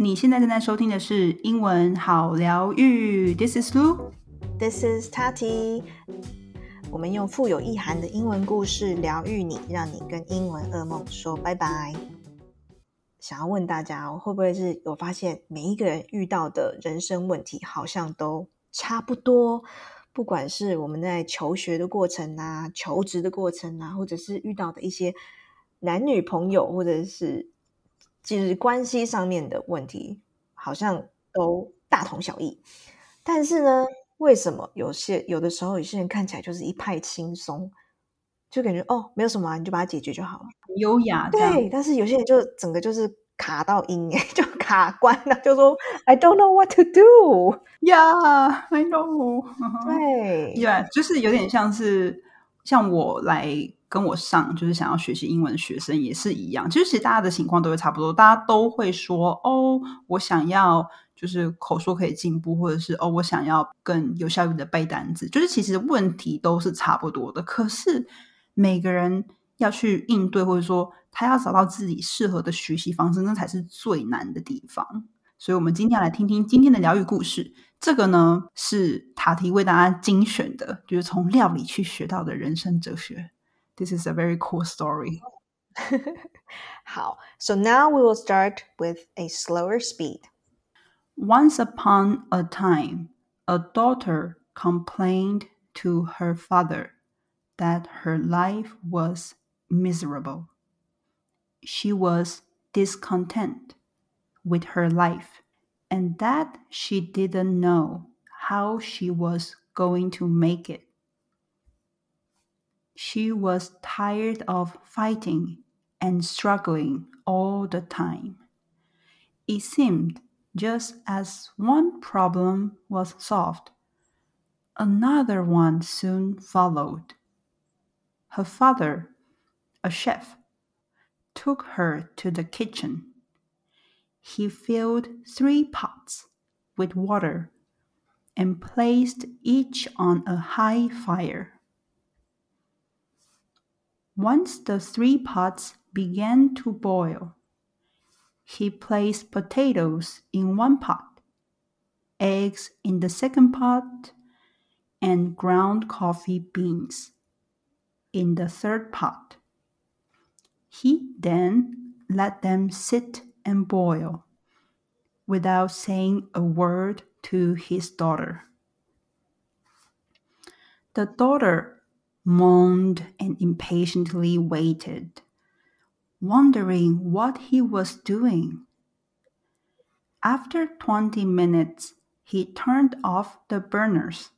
你现在正在收听的是英文好疗愈。This is Lu. This is Tati. 我们用富有意涵的英文故事疗愈你，让你跟英文噩梦说拜拜。想要问大家，会不会是有发现每一个人遇到的人生问题好像都差不多？不管是我们在求学的过程啊、求职的过程啊，或者是遇到的一些男女朋友，或者是就是关系上面的问题，好像都大同小异。但是呢，为什么有些有的时候有些人看起来就是一派轻松，就感觉哦没有什么，你就把它解决就好了，优雅。对，但是有些人就整个就是卡到音，就卡关了，就说 I don't know what to do。Yeah，I know。对，Yeah，就是有点像是像我来。跟我上就是想要学习英文的学生也是一样，其实其实大家的情况都会差不多，大家都会说哦，我想要就是口说可以进步，或者是哦，我想要更有效率的背单词，就是其实问题都是差不多的。可是每个人要去应对，或者说他要找到自己适合的学习方式，那才是最难的地方。所以，我们今天来听听今天的疗愈故事。这个呢是塔提为大家精选的，就是从料理去学到的人生哲学。This is a very cool story. 好, so now we will start with a slower speed. Once upon a time, a daughter complained to her father that her life was miserable. She was discontent with her life and that she didn't know how she was going to make it. She was tired of fighting and struggling all the time. It seemed just as one problem was solved, another one soon followed. Her father, a chef, took her to the kitchen. He filled three pots with water and placed each on a high fire. Once the three pots began to boil, he placed potatoes in one pot, eggs in the second pot, and ground coffee beans in the third pot. He then let them sit and boil without saying a word to his daughter. The daughter moaned and impatiently waited, wondering what he was doing. After 20 minutes, he turned off the burners.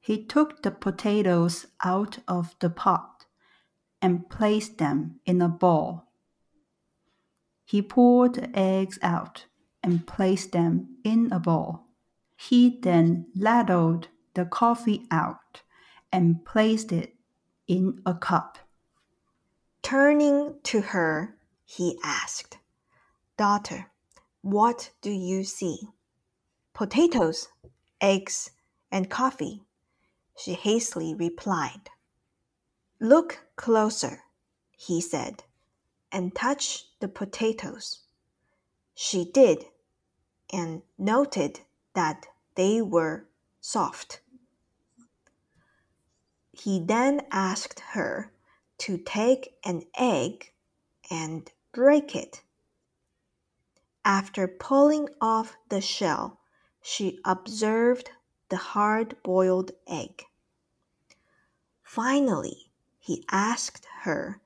He took the potatoes out of the pot and placed them in a bowl. He poured the eggs out and placed them in a bowl. He then ladled the coffee out and placed it in a cup. Turning to her, he asked, Daughter, what do you see? Potatoes, eggs, and coffee, she hastily replied. Look closer, he said, and touch the potatoes. She did, and noted that they were soft. He then asked her to take an egg and break it. After pulling off the shell, she observed the hard boiled egg. Finally, he asked her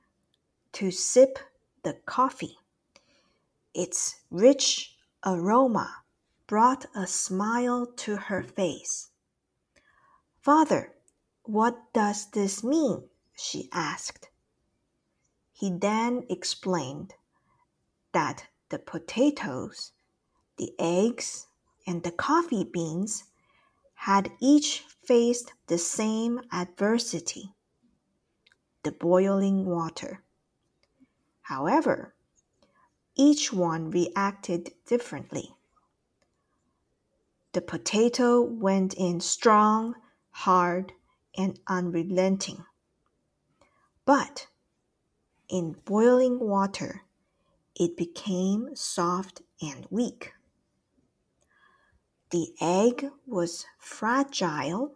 to sip the coffee. Its rich aroma brought a smile to her face. Father, what does this mean? she asked. He then explained that the potatoes, the eggs, and the coffee beans had each faced the same adversity the boiling water. However, each one reacted differently. The potato went in strong, hard, and unrelenting. But in boiling water, it became soft and weak. The egg was fragile,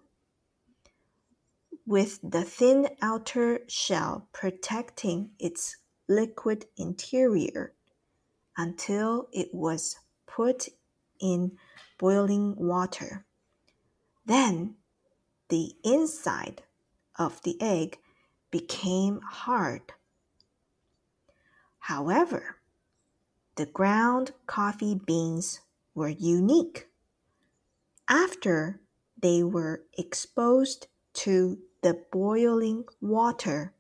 with the thin outer shell protecting its liquid interior until it was put in boiling water. Then the inside of the egg became hard. However, the ground coffee beans were unique. After they were exposed to the boiling water,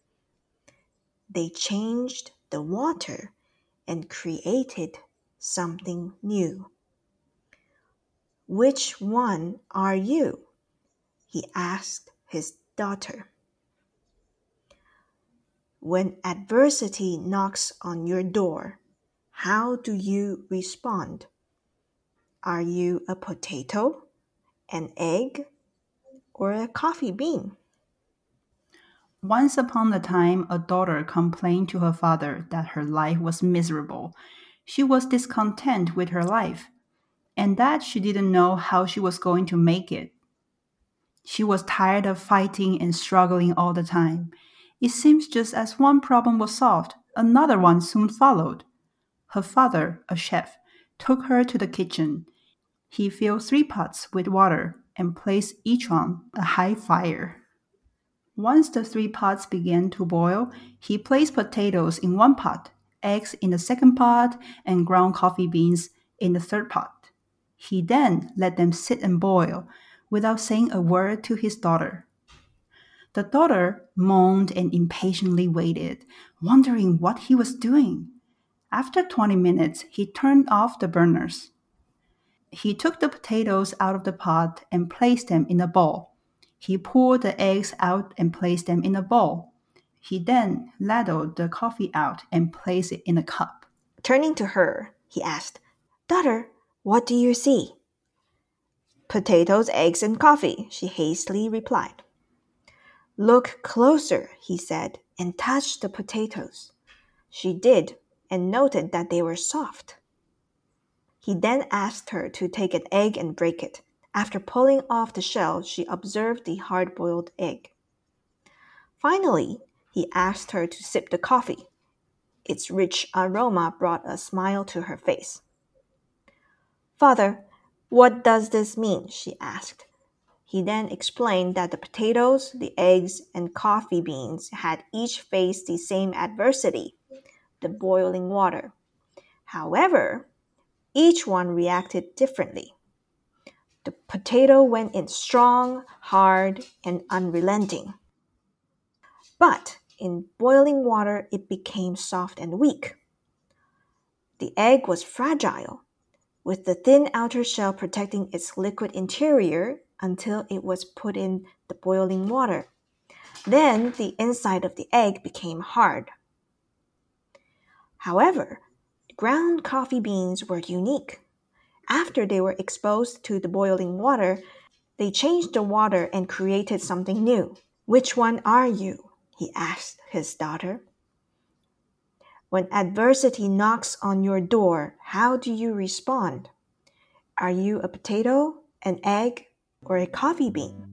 they changed the water and created something new. Which one are you? he asked his daughter. When adversity knocks on your door, how do you respond? Are you a potato, an egg, or a coffee bean? Once upon a time, a daughter complained to her father that her life was miserable. She was discontent with her life, and that she didn't know how she was going to make it. She was tired of fighting and struggling all the time. It seems just as one problem was solved, another one soon followed. Her father, a chef, took her to the kitchen. He filled three pots with water and placed each on a high fire. Once the three pots began to boil, he placed potatoes in one pot, eggs in the second pot, and ground coffee beans in the third pot. He then let them sit and boil without saying a word to his daughter. The daughter moaned and impatiently waited, wondering what he was doing. After 20 minutes, he turned off the burners. He took the potatoes out of the pot and placed them in a bowl. He poured the eggs out and placed them in a bowl. He then ladled the coffee out and placed it in a cup. Turning to her, he asked, Daughter, what do you see? Potatoes, eggs, and coffee, she hastily replied. Look closer, he said, and touch the potatoes. She did, and noted that they were soft. He then asked her to take an egg and break it. After pulling off the shell, she observed the hard boiled egg. Finally, he asked her to sip the coffee. Its rich aroma brought a smile to her face. Father, what does this mean? she asked. He then explained that the potatoes, the eggs, and coffee beans had each faced the same adversity the boiling water. However, each one reacted differently. The potato went in strong, hard, and unrelenting. But in boiling water, it became soft and weak. The egg was fragile with the thin outer shell protecting its liquid interior until it was put in the boiling water. Then the inside of the egg became hard. However, ground coffee beans were unique. After they were exposed to the boiling water, they changed the water and created something new. Which one are you? he asked his daughter. When adversity knocks on your door, how do you respond? Are you a potato, an egg, or a coffee bean?